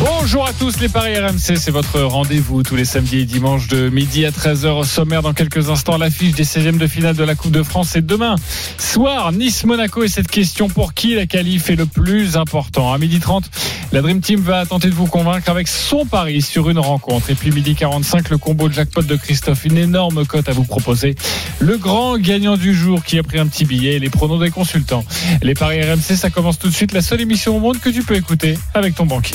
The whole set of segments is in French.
Bonjour à tous les Paris RMC, c'est votre rendez-vous tous les samedis et dimanches de midi à 13h au sommaire. Dans quelques instants, l'affiche des 16e de finale de la Coupe de France. Et demain soir, Nice-Monaco. Et cette question, pour qui la qualif est le plus important? À midi 30, la Dream Team va tenter de vous convaincre avec son pari sur une rencontre. Et puis midi 45, le combo de jackpot de Christophe. Une énorme cote à vous proposer. Le grand gagnant du jour qui a pris un petit billet et les pronos des consultants. Les Paris RMC, ça commence tout de suite. La seule émission au monde que tu peux écouter avec ton banquier.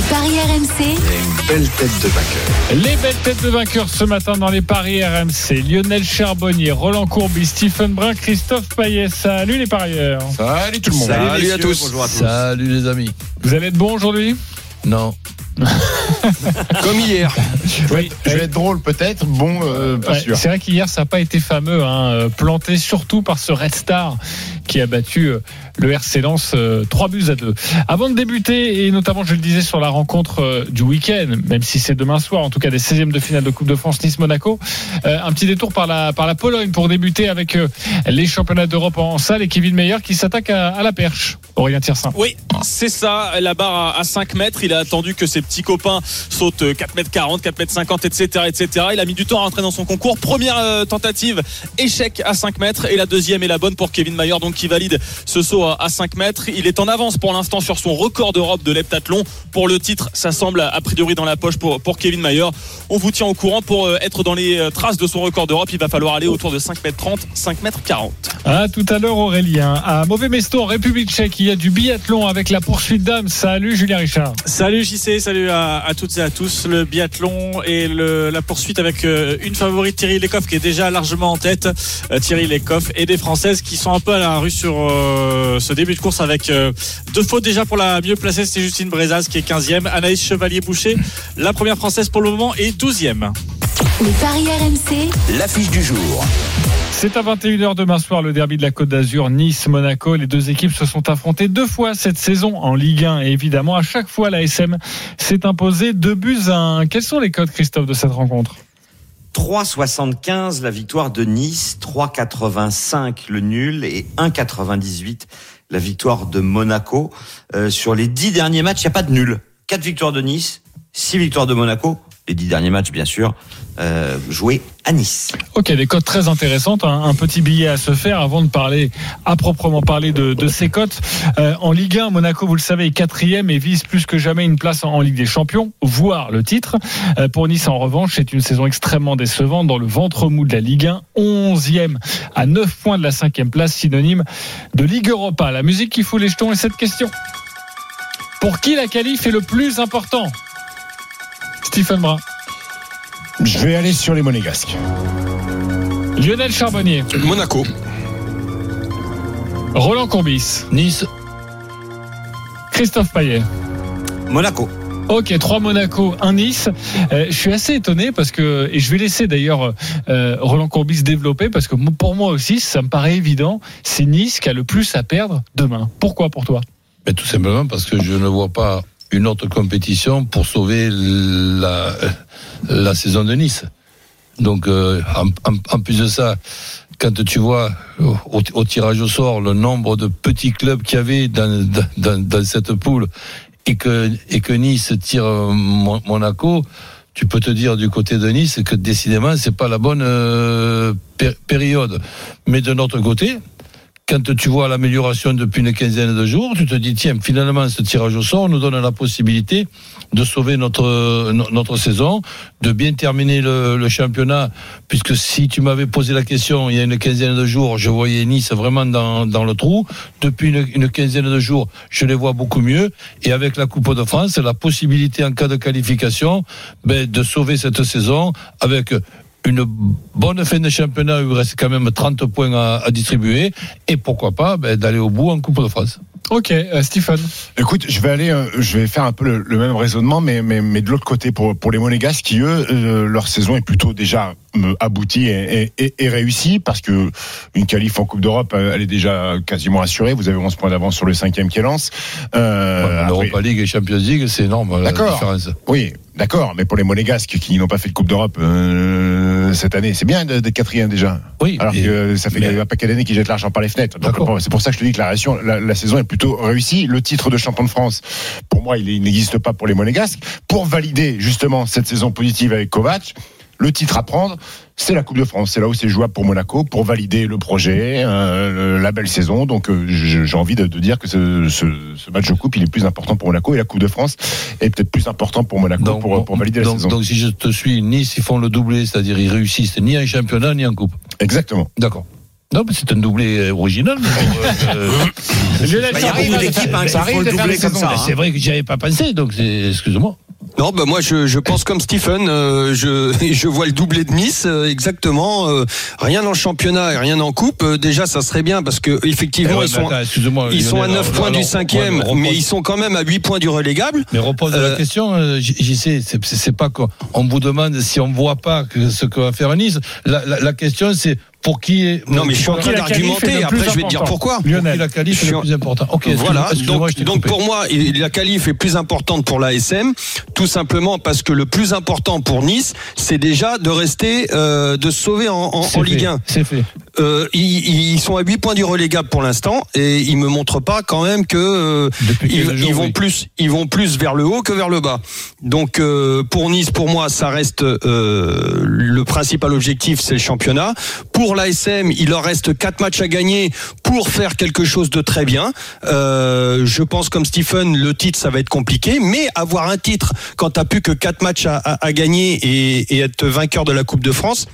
Les paris RMC, Une belle tête de vainqueur. Les belles têtes de vainqueurs ce matin dans les paris RMC. Lionel Charbonnier, Roland Courbis, Stephen Brun, Christophe Payet. Salut les parieurs. Salut tout le monde. Salut, à tous. Salut les amis. Vous allez être bons aujourd'hui? Non. Comme hier. Oui. Je vais être drôle peut-être, bon, euh, pas Ouais, sûr. c'est vrai qu'hier ça n'a pas été fameux, hein, euh, planté surtout par ce Red Star qui a battu euh, le RC Lens euh, 3 buts à 2. Avant de débuter, et notamment je le disais sur la rencontre euh, du week-end, même si c'est demain soir, en tout cas des 16e de finale de Coupe de France Nice-Monaco, euh, un petit détour par la, par la Pologne pour débuter avec euh, les championnats d'Europe en, salle et Kevin Meyer qui s'attaque à, à la perche. Aurélien Tiersin. Oui, c'est ça. La barre à- à 5 mètres. Il a attendu que ses petits copains sautent euh, 4 mètres 40, 4 mètres 50, etc., etc. Il a mis du temps à rentrer dans son concours. Première euh, tentative, échec à 5 mètres. Et la deuxième est la bonne pour Kevin Mayer, donc qui valide ce saut à à 5 mètres. Il est en avance pour l'instant sur son record d'Europe de l'heptathlon. Pour le titre, ça semble a priori dans la poche pour, Kevin Mayer. On vous tient au courant pour euh, être dans les euh, traces de son record d'Europe. Il va falloir aller autour de 5 mètres 30, 5 mètres 40. À tout à l'heure Aurélien. À Mauvais Mesto en République tchèque, il y a du biathlon avec la poursuite d'âme. Salut Julien Richard. Salut JC, salut à, à toutes et à tous. Le biathlon et le- la poursuite avec euh, une favorite Thierry Lecoff qui est déjà largement en tête. Euh, Thierry Lecoff et des Françaises qui sont un peu à la rue sur euh, ce début de course avec euh, deux fautes déjà pour la mieux placée, c'était Justine Brezaz qui est 15e. Anaïs Chevalier-Boucher, la première Française pour le moment, est 12e. les paris RMC, L'affiche du jour. C'est à 21h demain soir le derby de la Côte d'Azur, Nice-Monaco. Les deux équipes se sont affrontées deux fois cette saison en Ligue 1 et évidemment à chaque fois la SM s'est imposée deux buts à un. Quels sont les codes Christophe de cette rencontre 3,75 la victoire de Nice, 3,85 le nul et 1,98 la victoire de Monaco. Euh, sur les dix derniers matchs, il n'y a pas de nul. Quatre victoires de Nice, six victoires de Monaco. Les dix derniers matchs, bien sûr, euh, joués à Nice. Ok, des cotes très intéressantes. Un, un petit billet à se faire avant de parler, à proprement parler de, ces cotes. Euh, en Ligue 1, Monaco, vous le savez, est quatrième et vise plus que jamais une place en, Ligue des Champions, voire le titre. Euh, pour Nice, en revanche, c'est une saison extrêmement décevante dans le ventre mou de la Ligue 1. Onzième à 9 points de la cinquième place, synonyme de Ligue Europa. La musique qui fout les jetons est cette question. Pour qui la qualif est le plus important? Stephen Brun. Je vais aller sur les monégasques. Lionel Charbonnier. Monaco. Roland Courbis. Nice, Christophe Payet. Monaco. Ok, trois Monaco, un Nice. Euh, je suis assez étonné parce que, et je vais laisser d'ailleurs euh, Roland Courbis développer parce que pour moi aussi, ça me paraît évident, c'est Nice qui a le plus à perdre demain. Pourquoi pour toi? Mais tout simplement parce que je ne vois pas une autre compétition pour sauver la, la saison de Nice. Donc, euh, en, en- en plus de ça, quand tu vois au, au tirage au sort le nombre de petits clubs qu'il y avait dans, dans, dans cette poule et que, et que Nice tire euh, Mon- Monaco, tu peux te dire du côté de Nice que décidément c'est pas la bonne euh, pér- période. Mais de notre côté, quand tu vois l'amélioration depuis une quinzaine de jours, tu te dis tiens finalement ce tirage au sort nous donne la possibilité de sauver notre no- notre saison, de bien terminer le, le championnat, puisque si tu m'avais posé la question il y a une quinzaine de jours, je voyais Nice vraiment dans, dans le trou. Depuis une, une quinzaine de jours, je les vois beaucoup mieux. Et avec la Coupe de France, la possibilité en cas de qualification ben, de sauver cette saison avec une bonne fin de championnat, où il reste quand même 30 points à, à distribuer, et pourquoi pas ben, d'aller au bout en Coupe de France. Ok, euh, Stephen. Écoute, je vais aller, euh, je vais faire un peu le, le même raisonnement, mais, mais, mais de l'autre côté pour, pour les Monégasques qui eux, euh, leur saison est plutôt déjà aboutie et, et, et- et réussie parce que une qualif en Coupe d'Europe, elle est déjà quasiment assurée. Vous avez 11 points d'avance sur le cinquième qui lance. Euh, L'Europa League et Champions League, c'est énorme la D'accord. différence. Oui, D'accord, mais pour les Monégasques qui n'ont pas fait de Coupe d'Europe euh, cette année, c'est bien d'être quatrième déjà. Oui, Alors que ça fait mais- un paquet d'années qu'ils jettent l'argent par les fenêtres. C'est pour ça que je te dis que la, la, la saison est plutôt réussie. Le titre de champion de France, pour moi, il, il n'existe pas pour les Monégasques. Pour valider justement cette saison positive avec Kovac, le titre à prendre, c'est la Coupe de France. C'est là où c'est jouable pour Monaco, pour valider le projet, euh, la belle saison. Donc euh, j'ai envie de, de dire que ce, ce, ce match de coupe, il est plus important pour Monaco et la Coupe de France est peut-être plus important pour Monaco Donc, pour, pour valider la donc, saison. donc, si je te suis, Nice, ils font le doublé, c'est-à-dire ils réussissent ni en championnat ni en coupe. Exactement. D'accord. Non, mais c'est un doublé euh, original. euh, euh, Bah, il y a Charbonnier, beaucoup d'équipes hein, qui font le doublé comme ça. hein. c'est vrai que j'y avais pas pensé, donc excuse-moi. Non, bah moi je, je pense comme Stephen, euh, je, je vois le doublé de Nice euh, exactement. euh, rien en championnat et rien en coupe. Euh, déjà, ça serait bien parce que effectivement Eh ouais, ils sont attends, ils sont à Lionel, 9 alors- points alors, du cinquième, ouais, mais ils sont quand même à 8 points du relégable. Mais repose la question, j'y sais, c'est- pas qu'on on vous demande si on voit pas que ce que va faire Nice. La, la, la question c'est pour qui est. Non, mais je suis en Pour train d'argumenter. Après, je vais te dire pourquoi. Pour Lionel. la qualif est le plus important. Ok, Voilà, donc, donc pour moi, la qualif est plus importante pour l'ASM, tout simplement parce que le plus important pour Nice, c'est déjà de rester, euh, de se sauver en, Ligue 1. C'est fait. Euh, ils, ils sont à 8 points du relégable pour l'instant et ils me montrent pas quand même que euh, ils, quelques jours, ils vont oui. plus ils vont plus vers le haut que vers le bas. Donc euh, pour Nice pour moi ça reste euh, le principal objectif c'est le championnat. Pour l'ASM, il leur reste quatre matchs à gagner pour faire quelque chose de très bien. Euh, je pense comme Stephen le titre ça va être compliqué mais avoir un titre quand tu plus que quatre matchs à, gagner et être vainqueur de la Coupe de France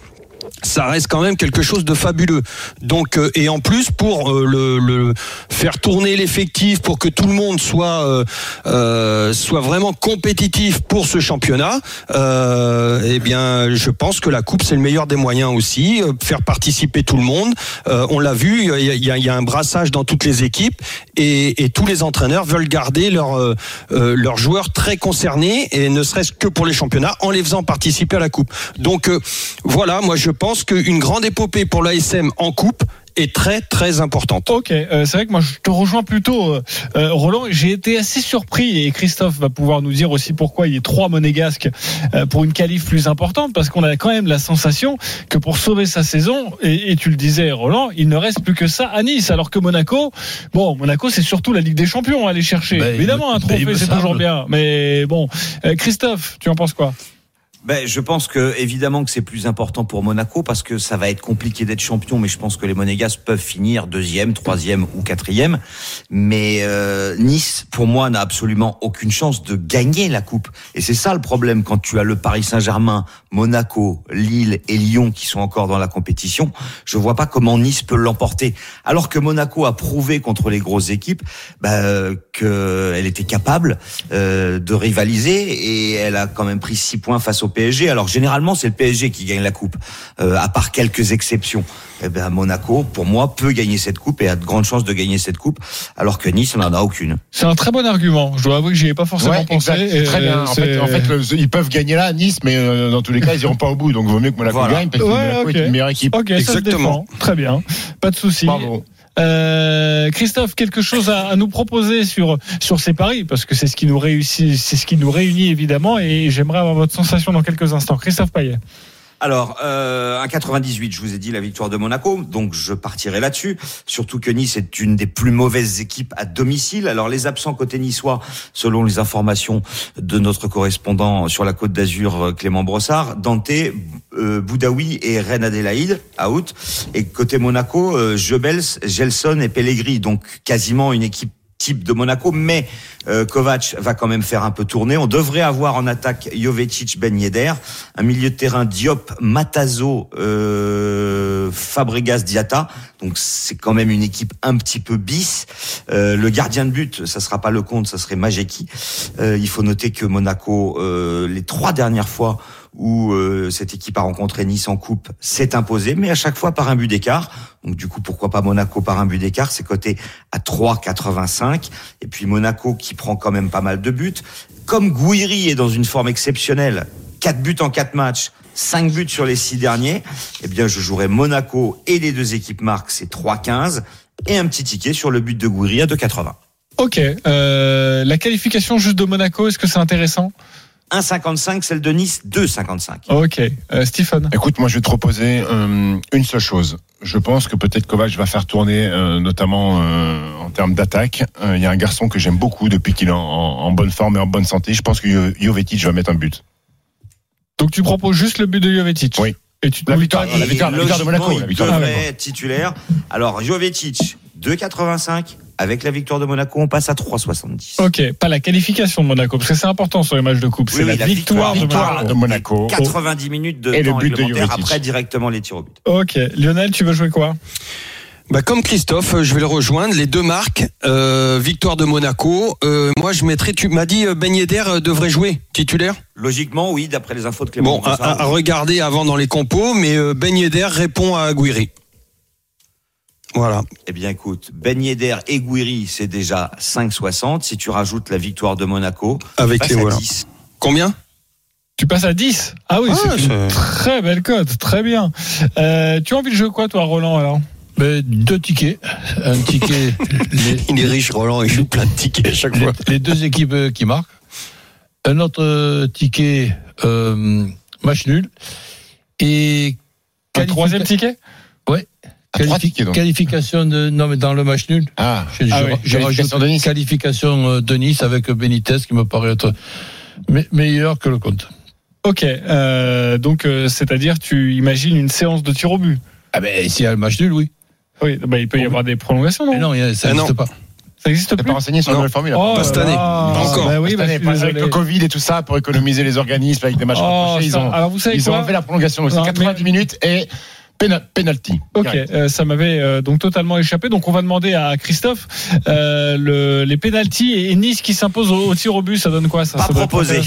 ça reste quand même quelque chose de fabuleux. Donc euh, et en plus pour euh, le, le- faire tourner l'effectif pour que tout le monde soit euh, euh, soit vraiment compétitif pour ce championnat, euh, eh bien je pense que la coupe c'est le meilleur des moyens aussi, euh, faire participer tout le monde. On l'a vu, il y a, y a- y a un brassage dans toutes les équipes et, et tous les entraîneurs veulent garder leurs leurs joueurs très concernés et ne serait-ce que pour les championnats en les faisant participer à la coupe. Donc voilà, moi je pense qu'une grande épopée pour l'ASM en coupe est très très importante. Ok, euh, c'est vrai que moi je te rejoins plutôt, euh, euh, Roland. J'ai été assez surpris et Christophe va pouvoir nous dire aussi pourquoi il y a trois monégasques euh, pour une qualif plus importante parce qu'on a quand même la sensation que pour sauver sa saison, et, et tu le disais, Roland, il ne reste plus que ça à Nice. Alors que Monaco, bon, Monaco c'est surtout la Ligue des Champions à aller chercher. Il Évidemment, me- un trophée me c'est toujours bien, mais bon, Euh, Christophe, tu en penses quoi? Ben, je pense que évidemment que c'est plus important pour Monaco parce que ça va être compliqué d'être champion, mais je pense que les Monégas peuvent finir deuxième, troisième ou quatrième. Mais euh, Nice, pour moi, n'a absolument aucune chance de gagner la coupe. Et c'est ça le problème quand tu as le Paris Saint-Germain, Monaco, Lille et Lyon qui sont encore dans la compétition. Je vois pas comment Nice peut l'emporter. Alors que Monaco a prouvé contre les grosses équipes bah, qu'elle était capable euh, de rivaliser et elle a quand même pris six points face au PSG. Alors généralement c'est le PSG qui gagne la coupe, euh, à part quelques exceptions. Eh ben Monaco, pour moi, peut gagner cette coupe et a de grandes chances de gagner cette coupe, alors que Nice n'en a aucune. C'est un très bon argument. Je dois avouer que j'y ai pas forcément Ouais, pensé. et, Très bien. En fait, en fait, le- ils peuvent gagner là à Nice, mais euh, dans tous les cas, ils iront pas au bout. Donc, vaut mieux que Monaco Voilà. gagne parce que Ouais, Monaco ok. est une meilleure équipe. Ok, ça se Exactement. défend. Très bien. Pas de souci. Euh, Christophe, quelque chose à, à nous proposer sur sur ces paris parce que c'est ce qui nous réussit, c'est ce qui nous réunit évidemment et j'aimerais avoir votre sensation dans quelques instants. Christophe Payet. Alors, euh, un 98, je vous ai dit la victoire de Monaco, donc je partirai là-dessus. Surtout que Nice est une des plus mauvaises équipes à domicile. Alors les absents côté niçois, selon les informations de notre correspondant sur la Côte d'Azur, euh, Clément Brossard, Dante, euh, Boudaoui et Reine Adélaïde, out. Et côté Monaco, euh, Jebels, Gelson et Pellegrini, donc quasiment une équipe type de Monaco, mais euh, Kovac va quand même faire un peu tourner. On devrait avoir en attaque Jovetic, Ben Yedder, un milieu de terrain Diop, Matazo, euh, Fabregas, Diata. Donc c'est quand même une équipe un petit peu bis. Euh, le gardien de but, ça sera pas le compte, ça serait Majeki. Euh, il faut noter que Monaco, euh, les trois dernières fois où euh, cette équipe a rencontré Nice en coupe, s'est imposée, mais à chaque fois par un but d'écart. Donc du coup, pourquoi pas Monaco par un but d'écart? C'est coté à 3,85. Et puis Monaco qui prend quand même pas mal de buts. Comme Gouiri est dans une forme exceptionnelle, 4 buts en 4 matchs, 5 buts sur les 6 derniers, eh bien je jouerai Monaco et les deux équipes marquent, c'est 3,15. Et un petit ticket sur le but de Gouiri à 2,80. Ok. Euh, la qualification juste de Monaco, est-ce que c'est intéressant? 1,55, celle de Nice 2,55. Ok, Euh, Stephen. Écoute, moi je vais te proposer euh, une seule chose. Je pense que peut-être Kovac va faire tourner, euh, notamment euh, en termes d'attaque. Euh, Il y a un garçon que j'aime beaucoup depuis qu'il est en, en bonne forme et en bonne santé. Je pense que Jo- Jovetic va mettre un but. Donc tu proposes juste le but de Jovetic Oui. Et tu te La victoire, pas- la victoire, la victoire de Monaco. La il victoire de devrait Monaco. être titulaire. Alors, Jovetic, 2,85. Avec la victoire de Monaco, on passe à 3,70. Ok, pas la qualification de Monaco, parce que c'est important sur les matchs de coupe. Oui, C'est oui, la, victoire, de victoire Monaco. de Monaco. 90 minutes de Et le but de réglementaire, après directement les tirs au but. Ok, Lionel, tu veux jouer quoi? Bah comme Christophe, euh, je vais le rejoindre. Les deux marques, euh, victoire de Monaco. Euh, moi, je mettrais. Tu m'as dit Ben Yedder devrait jouer titulaire? Logiquement, oui, d'après les infos de Clément. Bon, à, regarder avant dans les compos, mais Ben Yedder répond à Aguirre. Voilà. Eh bien, écoute, Ben Yedder et Guiri, c'est déjà 5,60. Si tu rajoutes la victoire de Monaco, Avec les à voilà. 10. Combien? Tu passes à 10 Ah oui, Ah, c'est une très belle cote, très bien. Euh, tu as envie de jouer quoi, toi, Roland, alors? Ben, deux tickets. Un ticket, les, Il est riche, Roland. Il joue plein de tickets à chaque fois. les deux équipes euh, qui marquent. Un autre euh, ticket, euh, match nul. Et Un troisième ticket? Qualification de. Non, mais dans le match nul. Ah, Je, Ah je- oui, je qualification rajoute de Nice. qualification euh, de Nice avec Benitez qui me paraît être me- meilleur que le compte. Ok, euh, donc euh, c'est-à-dire tu imagines une séance de tir au but? Ah ben, s'il y a le match nul, oui. Oui, bah, il peut y avoir des prolongations, non, Mais non, ça Ah n'existe pas. Ça n'existe plus pas renseigné sur la nouvelle formule Oh Pas cette année. Pas encore. Bah oui, Cette bah, année, avec le Covid et tout ça, pour économiser les organismes avec des matchs Oh, rapprochés, ils ont, alors vous savez ils ont quoi? enlevé la prolongation. C'est 90 minutes et penalty. Ok, euh, ça m'avait euh, donc totalement échappé. Donc on va demander à Christophe euh, le, les pénalties et Nice qui s'impose au, au tir au but. Ça donne quoi ça, Pas ça proposé.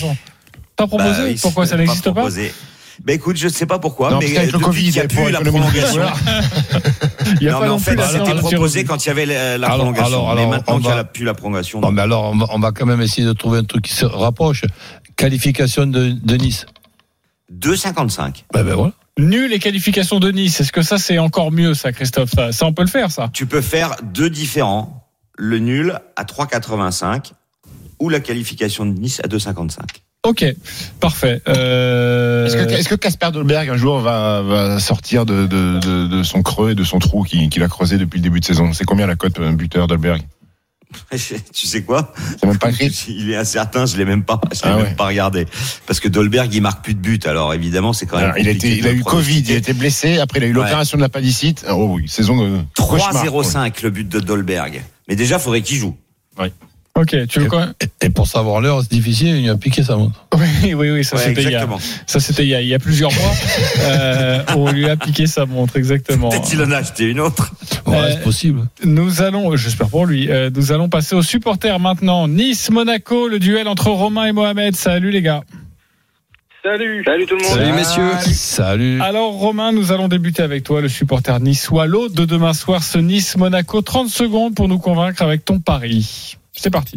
Pas proposé? Bah oui, Pourquoi ça n'existe pas, proposé. Bah écoute, je sais pas pourquoi, Non, mais le Covid, qu'il y a plus la prolongation. Il y a Non, pas mais en non fait, c'était proposé quand il y avait la, la Alors, prolongation. alors, mais maintenant on qu'il n'y a va- plus la prolongation. Non. mais alors, on va, on va quand même essayer de trouver un truc qui se rapproche. Qualification de, de Nice. 2,55. Ben, ben voilà. Nul et qualification de Nice. Est-ce que ça c'est encore mieux ça, Christophe? Ça, ça on peut le faire ça. Tu peux faire deux différents. Le nul à 3,85 ou la qualification de Nice à 2,55. Ok, parfait. Euh, Est-ce que, Casper Dolberg un jour va, va sortir de, de, de, de son creux et de son trou qu'il qu'il a creusé depuis le début de saison? C'est combien la cote euh, buteur Dolberg? tu sais quoi même pas. Il est incertain, je l'ai même pas, je l'ai Ah même ouais. pas regardé. Parce que Dolberg, il marque plus de buts. Alors évidemment, c'est quand même. Alors, il, a il eu Covid, il a été blessé, après il a eu Ouais. l'opération de l'appendicite. Oh oui, saison euh, cauchemar, quoi. 3,05 le but de Dolberg. Mais déjà, il faudrait qu'il joue. Ok, tu veux quand même Et, et pour savoir l'heure, c'est difficile, il a piqué sa montre. Oui, oui, oui, ça Ouais, c'était il y a, il il y plusieurs mois. Euh, on lui a piqué sa montre, exactement. Peut-être qu'il en a acheté une autre. Ouais, Euh, c'est possible. Nous allons, j'espère pour lui, euh, nous allons passer aux supporters maintenant. Nice, Monaco, le duel entre Romain et Mohamed. Salut les gars. Salut. Salut tout le monde. Salut messieurs. Salut. Alors Romain, nous allons débuter avec toi, le supporter niçois. L'eau de demain soir, ce Nice-Monaco. 30 secondes pour nous convaincre avec ton pari. C'est parti.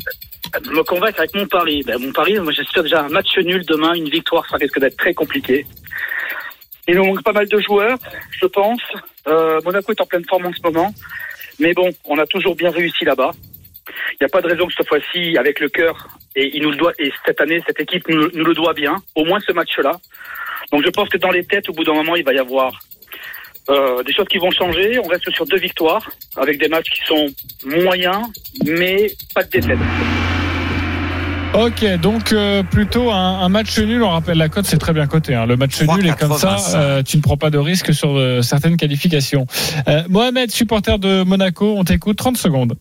Me convaincre avec mon pari. Ben, mon pari, moi j'espère déjà un match nul demain, une victoire, ça risque d'être très compliqué. Il nous manque pas mal de joueurs, je pense. Euh, Monaco est en pleine forme en ce moment. Mais bon, on a toujours bien réussi là-bas. Il n'y a pas de raison que cette fois-ci, avec le cœur, et il nous le doit, et cette année, cette équipe nous, nous le doit bien, au moins ce match-là. Donc je pense que dans les têtes, au bout d'un moment, il va y avoir euh, des choses qui vont changer. On reste sur deux victoires, avec des matchs qui sont moyens, mais pas de défaite. Ok, donc euh, plutôt un, un match nul. On rappelle la cote, c'est très bien coté. hein. Le match nul est comme ça, 3,85. euh, tu ne prends pas de risque sur euh, certaines qualifications. Euh, Mohamed, supporter de Monaco, on t'écoute 30 secondes.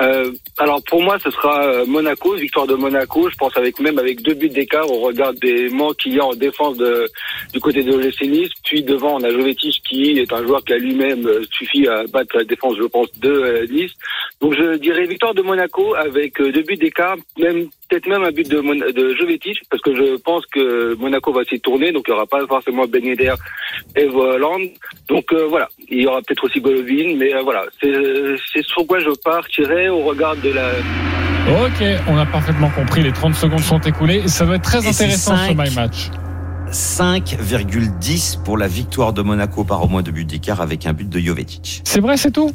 Euh, alors pour moi, ce sera euh, Monaco, victoire de Monaco. Je pense avec même avec deux buts d'écart, on regarde des manques qu'il y a en défense de, du côté de l'OGC Nice. Puis devant, on a Jovetic qui est un joueur qui a lui-même euh, suffi à battre la défense, je pense, de euh, Nice. Donc je dirais victoire de Monaco avec deux buts d'écart, même peut-être même un but de, Mon- de Jovetic, parce que je pense que Monaco va s'y tourner, donc il n'y aura pas forcément Ben Yedder et Voland. Donc euh, voilà, il y aura peut-être aussi Golovin, mais euh, voilà, c'est c'est sur quoi je partirais au regard de la Ok, on a parfaitement compris. Les 30 secondes sont écoulées. Ça doit être très Et intéressant ce. My Match. 5,10 pour la victoire de Monaco par au moins deux buts d'écart avec un but de Jovetic. C'est vrai, c'est tout?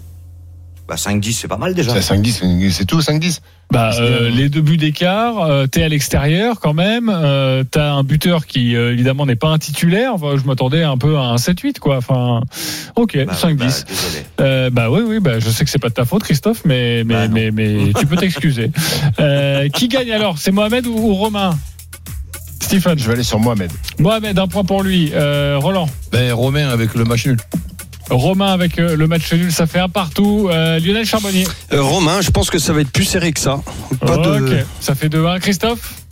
Bah 5-10, c'est pas mal déjà. C'est à 5-10, c'est tout, 5-10 Bah, euh, les deux buts d'écart, euh, t'es à l'extérieur quand même. Euh, T'as un buteur qui euh, évidemment n'est pas un titulaire. Enfin, je m'attendais un peu à un 7-8 quoi. Enfin, ok, Bah, 5-10. bah, désolé. Euh, bah oui, oui, bah je sais que c'est pas de ta faute, Christophe, mais mais Bah, mais, mais tu peux t'excuser. Euh, qui gagne alors? C'est Mohamed ou, ou Romain? Stephen. Je vais aller sur Mohamed. Mohamed, un point pour lui. Euh, Roland. Ben, Romain avec le match nul. Romain avec euh, le match nul, ça fait un partout. Euh, Lionel Charbonnier. Euh, Romain, je pense que ça va être plus serré que ça. Pas ok, de. ça fait 2-1. Christophe?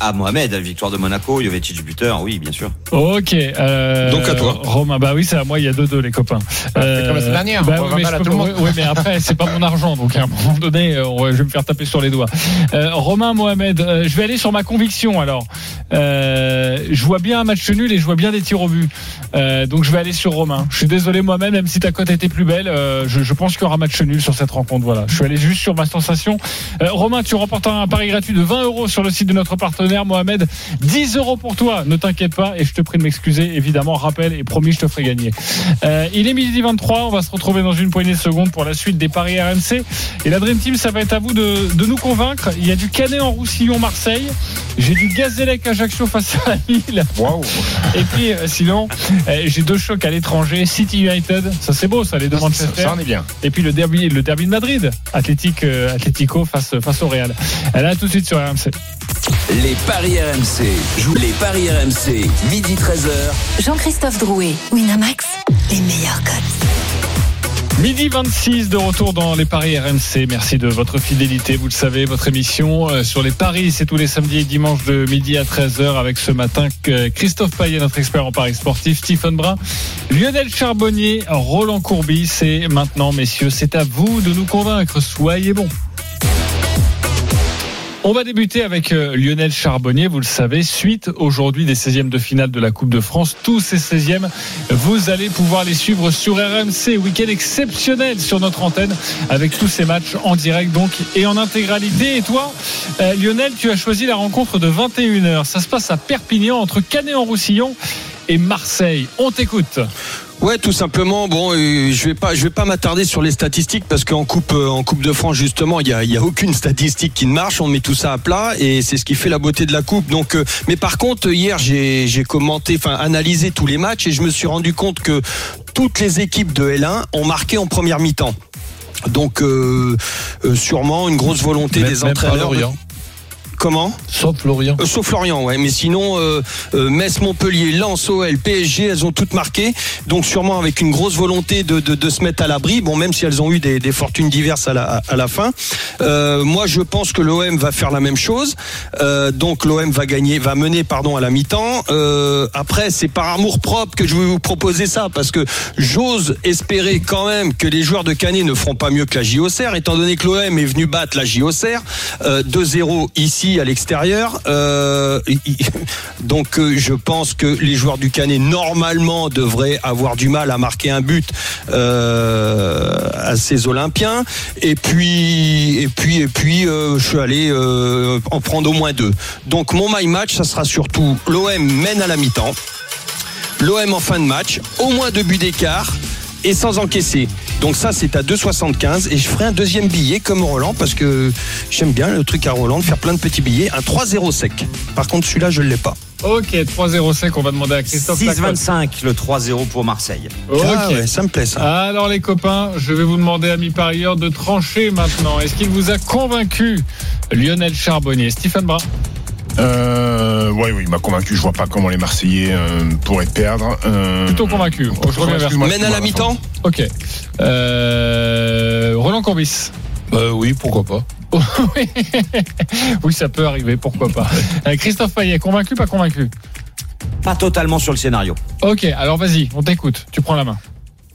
Ah, Mohamed, victoire de Monaco, Jovetic buteur, oui, bien sûr. Ok. euh, Donc à toi. Romain, bah oui, c'est à moi, il y a 2-2 les copains. c'est comme la semaine dernière, Bah, on oui, mais, à peux oui, après, c'est pas mon argent, donc à un moment donné, euh, je vais me faire taper sur les doigts. Euh, Romain Mohamed, euh, je vais aller sur ma conviction alors. Euh, je vois bien un match nul et je vois bien des tirs au but. Euh, donc je vais aller sur Romain. Je suis désolé Mohamed, même si ta cote était plus belle, euh, je, je pense qu'il y aura match nul sur cette rencontre. Voilà. Je suis allé juste sur ma sensation. Euh, Romain, tu remportes un pari gratuit de 20 euros sur le site de notre partenaire Mohamed. 10 euros pour toi, ne t'inquiète pas et je te prie de m'excuser. Évidemment, rappel et promis, je te ferai gagner. Euh, il est midi 23, on va se retrouver dans une poignée de secondes pour la suite des paris RMC. Et la Dream Team, ça va être à vous de, de nous convaincre. Il y a du Canet en Roussillon, Marseille. J'ai du Gazélec Ajaccio face à Lille. Et puis, euh, sinon, euh, j'ai deux chocs à l'étranger. City United, ça c'est beau, ça, les deux ça, Manchester. ça en est bien. Et puis le derby, le derby de Madrid, Athletic, Atlético face, face au Real. Elle a tout de suite sur RMC. Les paris RMC. Joue les paris RMC. Midi 13h. Jean-Christophe Drouet, Winamax, les meilleurs cotes. Midi 26 de retour dans les paris RMC. Merci de votre fidélité. Vous le savez, votre émission euh, sur les paris, c'est tous les samedis et dimanches de midi à 13h avec ce matin Christophe Payet, notre expert en paris sportif, Stephen Brun, Lionel Charbonnier, Roland Courbis. Et maintenant, messieurs, c'est à vous de nous convaincre. Soyez bons. On va débuter avec euh, Lionel Charbonnier, vous le savez, suite aujourd'hui des 16e de finale de la Coupe de France. Tous ces 16e, vous allez pouvoir les suivre sur RMC. Week-end exceptionnel sur notre antenne avec tous ces matchs en direct donc et en intégralité. Et toi, euh, Lionel, tu as choisi la rencontre de 21h. Ça se passe à Perpignan entre Canet-en-Roussillon et Marseille. On t'écoute. Ouais, tout simplement. Bon, euh, je vais pas, je vais pas m'attarder sur les statistiques parce qu'en coupe, euh, en coupe de France justement, il y a, il y a aucune statistique qui ne marche. On met tout ça à plat et c'est ce qui fait la beauté de la coupe. Donc, euh, mais par contre, hier, j'ai, j'ai commenté, enfin, analysé tous les matchs et je me suis rendu compte que toutes les équipes de L1 ont marqué en première mi-temps. Donc, euh, euh, sûrement une grosse volonté Même- des même pas entraîneurs. Lorient. Comment Sauf Lorient. Euh, Sauf Lorient, ouais. Mais sinon, euh, euh, Metz, Montpellier, Lens, OL, PSG, elles ont toutes marqué. Donc sûrement avec une grosse volonté de, de, de se mettre à l'abri. Bon, même si elles ont eu des, des fortunes diverses à la, à la fin. Moi, je pense que l'OM va faire la même chose. Donc l'OM va gagner, va mener, pardon, à la mi-temps. Après, c'est par amour propre que je vais vous proposer ça, parce que j'ose espérer quand même que les joueurs de Canet ne feront pas mieux que la JOCR, étant donné que l'OM est venu battre la JOCR euh, 2-0 ici à l'extérieur. Euh, donc euh, je pense que les joueurs du Canet normalement devraient avoir du mal à marquer un but euh, à ces Olympiens. Et puis et puis et puis je suis allé en prendre au moins deux. Donc mon my match, ça sera surtout l'OM mène à la mi-temps. L'OM en fin de match, au moins deux buts d'écart et sans encaisser. Donc ça c'est à 2,75 et je ferai un deuxième billet comme Roland parce que j'aime bien le truc à Roland de faire plein de petits billets. Un 3-0 sec. Par contre celui-là je ne l'ai pas. Ok, 3-0 sec, on va demander à Christophe. la cote. 6-25, le 3-0 pour Marseille. Ok. Ah ouais, ça me plaît ça. Alors les copains, je vais vous demander à mi-parieur de trancher maintenant. Est-ce qu'il vous a convaincu Lionel Charbonnier, Stephen Brun Euh, ouais, oui, il m'a convaincu. Je vois pas comment les Marseillais euh, pourraient perdre. Euh, Plutôt convaincu. Oh, je reviens vers Mène à la mi-temps Ok. Euh, Roland Courbis. Euh, oui, pourquoi pas. oui. oui, ça peut arriver, pourquoi pas. Euh, Christophe Payet, convaincu, pas convaincu? Pas totalement sur le scénario. Ok, alors vas-y, on t'écoute. Tu prends la main.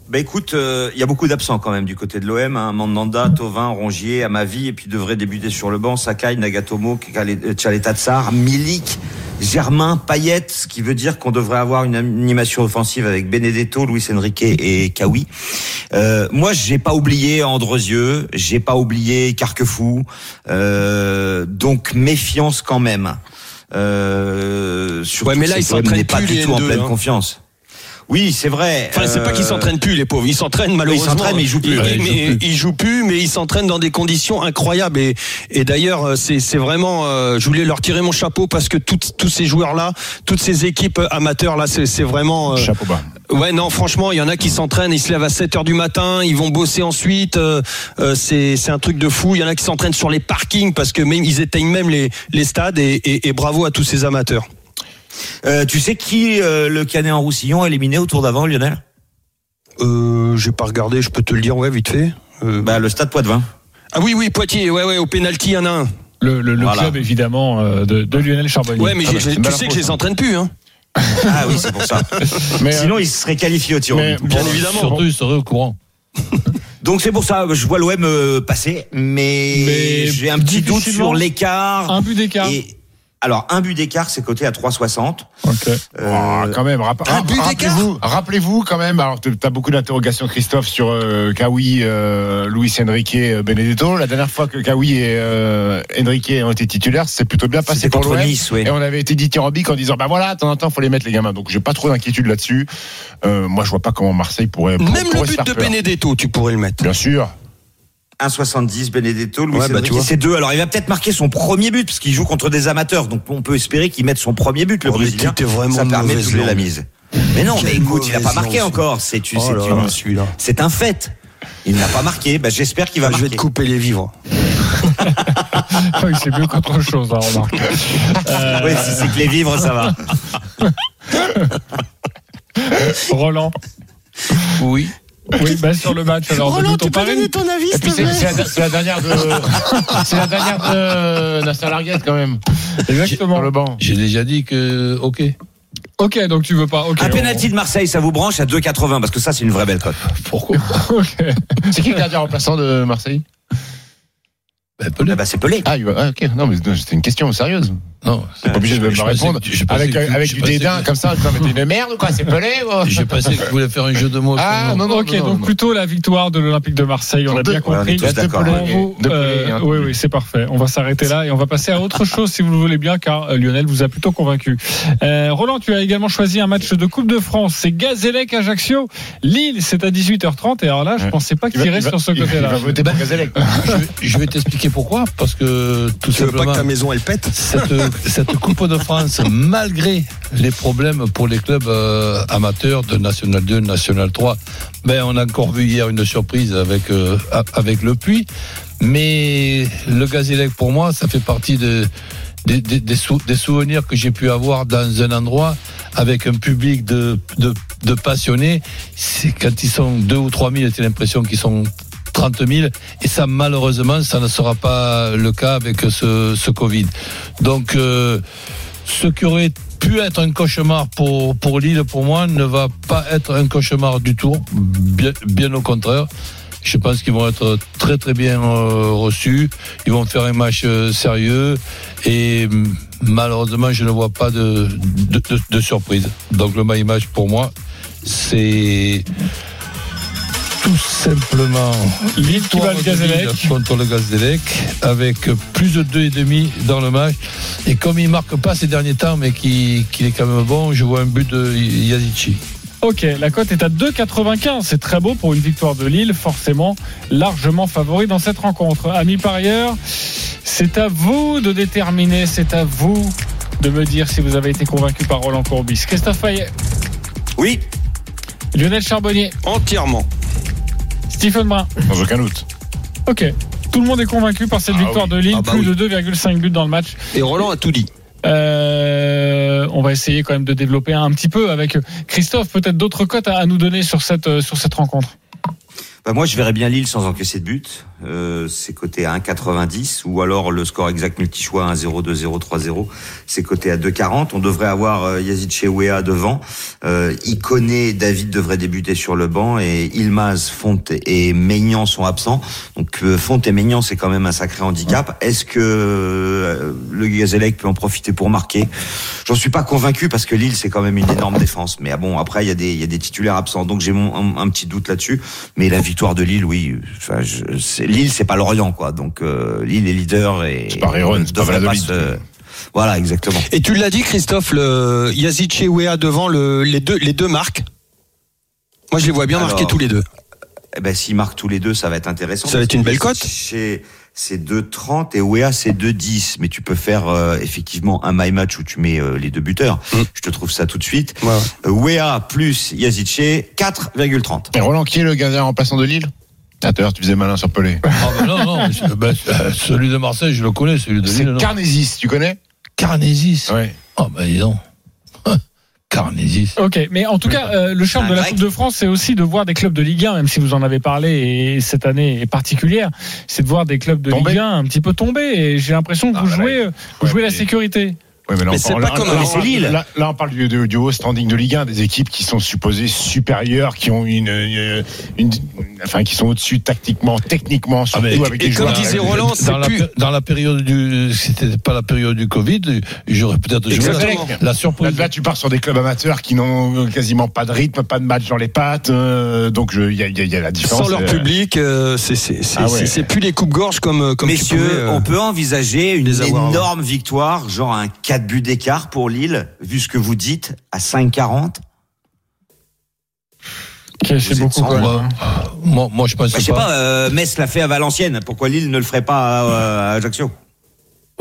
Bah écoute, euh, il y a beaucoup d'absents quand même du côté de l'OM. Hein. Mandanda, Tovin, Rongier, Amavi, et puis devrait débuter sur le banc Sakai, Nagatomo, Tchaletatsar, Milik, Germain, Payet, ce qui veut dire qu'on devrait avoir une animation offensive avec Benedetto, Luis Enrique et Kawi. Euh, moi, j'ai pas oublié Andrezieux, j'ai pas oublié Carquefou, euh, donc méfiance quand même. Euh, surtout Ouais, mais là, que ils s'entraînent n'est pas du tout en N2, pleine hein. confiance. Oui, c'est vrai. Enfin, c'est pas qu'ils Euh, s'entraînent plus, les pauvres. Ils s'entraînent malheureusement. s'entraînent, mais ils jouent plus. Ils, Ouais, ils mais- jouent plus. ils jouent plus, mais ils s'entraînent dans des conditions incroyables. Et, et d'ailleurs, euh, c'est vraiment. euh, je voulais leur tirer mon chapeau parce que toutes- tous ces joueurs-là, toutes ces équipes amateurs là, c'est vraiment. euh, Chapeau bas. Ouais, non, franchement, il y en a qui s'entraînent, ils se lèvent à 7 heures du matin, ils vont bosser ensuite. euh, euh, c'est c'est un truc de fou. Il y en a qui s'entraînent sur les parkings parce que même ils éteignent même les, les stades. Et, et- et bravo à tous ces amateurs. Euh, tu sais qui euh, le Canet en Roussillon a éliminé au tour d'avant, Lionel? Euh, J'ai pas regardé, je peux te le dire, ouais, vite fait. Euh, Bah, le Stade Poitvin. Ah oui, oui, Poitiers, ouais, ouais, au pénalty, il y en a un. Le, le- le Voilà. club, évidemment, euh, de, de Lionel Charbonnier. Ouais, mais Ah bah, tu sais que je les ça. entraîne plus, hein. Ah oui, c'est pour ça. Mais, euh, Sinon, il serait qualifié au tir au mais- but. Bien Bon, évidemment. Surtout, ils seraient au courant. Donc c'est pour ça, je vois l'OM passer, mais, Mais j'ai un petit doute sur l'écart. Un but d'écart. Et alors un but d'écart, c'est coté à 3,60. Ok. Euh, Oh, quand même, rapp- un but d'écart rappelez-vous, rappelez-vous quand même. Alors, tu as beaucoup d'interrogations, Christophe, sur euh, Kawi, euh, Luis Enrique, euh, Benedetto. La dernière fois que Kawi et euh, Enrique ont été titulaires, c'est plutôt bien passé C'était pour l'OM. Nice, oui. Et on avait été dithyrambique en disant, bah voilà, de temps en temps, faut les mettre les gamins. Donc, j'ai pas trop d'inquiétude là-dessus. Euh, moi, je vois pas comment Marseille pourrait. pour- Même le pourrait se but de peur. Benedetto, tu pourrais le mettre. Bien sûr. 1,70 Benedetto, Luis Ouais, bah, c'est deux. Alors il va peut-être marquer son premier but parce qu'il joue contre des amateurs, donc on peut espérer qu'il mette son premier but le Oh, mais Brésilien. vraiment Ça permet de doubler la mise. Mais non, mais écoute, il a pas marqué encore. C'est Oh c'est un fait. Il n'a pas marqué. Bah, j'espère qu'il va Je vais marquer. te couper les vivres. oui, c'est mieux qu'autre chose, hein, remarque. Euh, Oui, si c'est que les vivres, ça va. Roland. Oui. Oui, bah, sur le match, alors, de ton pari. ton avis, c'est c'est la, c'est la dernière de. c'est la dernière de Larguette, quand même. Exactement. Sur le banc. J'ai déjà dit que, ok. Ok, donc tu veux pas. Ok. Un on- penalty de Marseille, ça vous branche à 2,80 parce que ça, c'est une vraie belle cote. Pourquoi Ok. C'est qui le gardien remplaçant de Marseille? Ben, Pelé. Ah bah, c'est Pelé. Ah, ah, ok. Non, mais c'était une question sérieuse. Non, T'es pas obligé de me répondre. Avec, que- avec je du dédain, que- comme ça, comme t'es une merde ou quoi C'est Pelé ou J'ai pensé que tu voulais faire un jeu de mots. Ah, non, non, ok, non, donc non. plutôt la victoire de l'Olympique de Marseille, on a bien Deux- Ouais, on est compris. Deux euh, oui, oui, c'est parfait. On va s'arrêter là et on va passer à autre chose si vous le voulez bien, car euh, Lionel vous a plutôt convaincu. Euh, Roland, tu as également choisi un match de Coupe de France. C'est Gazélec Ajaccio. Lille, c'est à 18h30. Et alors là, je Ouais. pensais pas Il qu'il va- sur ce côté-là. je, vais- t'expliquer pourquoi. Parce que tout Tu veux pas simplement, que ta maison elle pète? Cette, Coupe de France, malgré les problèmes pour les clubs euh, amateurs de National 2, National 3, ben, on a encore vu hier une surprise avec, euh, avec le Puy. Mais le Gazélec, pour moi, ça fait partie de, des, des- des sou- des souvenirs que j'ai pu avoir dans un endroit avec un public de, passionnés. Quand ils sont deux ou trois mille, j'ai l'impression qu'ils sont 30 000. Et ça, malheureusement, ça ne sera pas le cas avec ce, Covid. Donc, euh, ce qui aurait pu être un cauchemar pour, pour Lille, pour moi, ne va pas être un cauchemar du tout. Bien, au contraire. Je pense qu'ils vont être très très bien euh, reçus. Ils vont faire un match euh, sérieux et malheureusement je ne vois pas de- de surprise. Donc le my match pour moi c'est tout simplement Lille qui bat le victoire contre le Gazélec avec plus de 2,5 dans le match. Et comme il marque pas ces derniers temps, mais qu'il est quand même bon, je vois un but de Yazici. Ok, la cote est à 2,95. C'est très beau pour une victoire de Lille, forcément largement favori dans cette rencontre. Amis parieurs, c'est à vous de déterminer, c'est à vous de me dire si vous avez été convaincu par Roland Courbis. Christophe Payet, Oui, Lionel Charbonnier, Entièrement. Stephen Brun. Sans aucun doute. Ok, tout le monde est convaincu par cette Ah victoire oui. de Lille, Ah bah plus oui. de 2,5 buts dans le match. Et Roland a tout dit. Euh, on va essayer quand même de développer un petit peu avec Christophe, peut-être d'autres cotes à, à nous donner sur cette, euh, sur cette rencontre. Bah moi, je verrais bien Lille sans encaisser de but. Euh, c'est coté à 1,90 ou alors le score exact multi-choix 1-0, 2-0, 3-0. C'est coté à 2,40. On devrait avoir euh, Yazid Chewea devant. Euh, Iconé, David devrait débuter sur le banc et Ilmaz, Fonte et Maignan sont absents. Donc euh, Fonte et Maignan, c'est quand même un sacré handicap. Est-ce que euh, le Gazélec peut en profiter pour marquer? J'en suis pas convaincu parce que Lille, c'est quand même une énorme défense. Mais ah bon, après, il y a des, il y a des titulaires absents. Donc j'ai un, un petit doute là-dessus. Mais la victoire de Lille, oui. Enfin, je- c'est- Lille, c'est pas Lorient, quoi. Donc euh, Lille est leader et C'est pas Riron, c'est pas devrait Valladolid. se- Voilà, exactement. Et tu l'as dit, Christophe, le Yazid Chewea devant le, les deux les deux marques. Moi, je les vois bien marquer tous les deux. Eh ben, s'ils marquent tous les deux, ça va être intéressant. Ça va être une belle cote. Chez c'est 2,30 et Wea c'est 2,10. Mais tu peux faire euh, effectivement un my match où tu mets euh, les deux buteurs. Mm. Je te trouve ça tout de suite. Ouais, ouais. Euh, Wea plus Yazice, 4,30. Et Roland, qui est le gardien remplaçant de Lille? Ah, tout à l'heure, tu faisais malin sur Pelé. Ah ben non, non, je- ben, euh, celui de Marseille, je le connais, celui de C'est Lille, non? Carnesis, tu connais? Carnesis? Ouais. Oh, ben dis donc. Carnesis. Ok, mais en tout cas, euh, le charme de la. Coupe de France, c'est aussi de voir des clubs de Ligue 1, même si vous en avez parlé, et cette année est particulière, c'est de voir des clubs de Tomber. Ligue 1 un petit peu tomber. Et j'ai l'impression que Ah, vous bah là, jouez, euh, vous jouez la sécurité. Ouais, mais là, Mais on c'est parle- pas là, comme là, on Lille. Là, là, on parle du, du- du haut standing de Ligue 1, des équipes qui sont supposées supérieures, qui ont une, une, une- enfin, qui sont au-dessus tactiquement, techniquement, surtout mais- avec et des comme joueurs. disait euh, Roland, c'est dans, la, plus- dans la période du. C'était pas la période du Covid, j'aurais peut-être joué la, la surprise. Là, là, tu pars sur des clubs amateurs qui n'ont quasiment pas de rythme, pas de match dans les pattes. euh, donc, il y a, y y la différence. Sans leur euh, public, euh, c'est c'est c'est- Ah ouais. c'est- c'est plus les coupes gorges comme euh, comme tu Messieurs, pouvais, euh, on peut envisager une énorme victoire, genre un 4 buts d'écart pour Lille, vu ce que vous dites, à 5,40. Ok, c'est beaucoup. quand Moi, moi, moi, je pense Bah, je sais pas, euh, Metz l'a fait à Valenciennes. Pourquoi Lille ne le ferait pas à, à Ajaccio?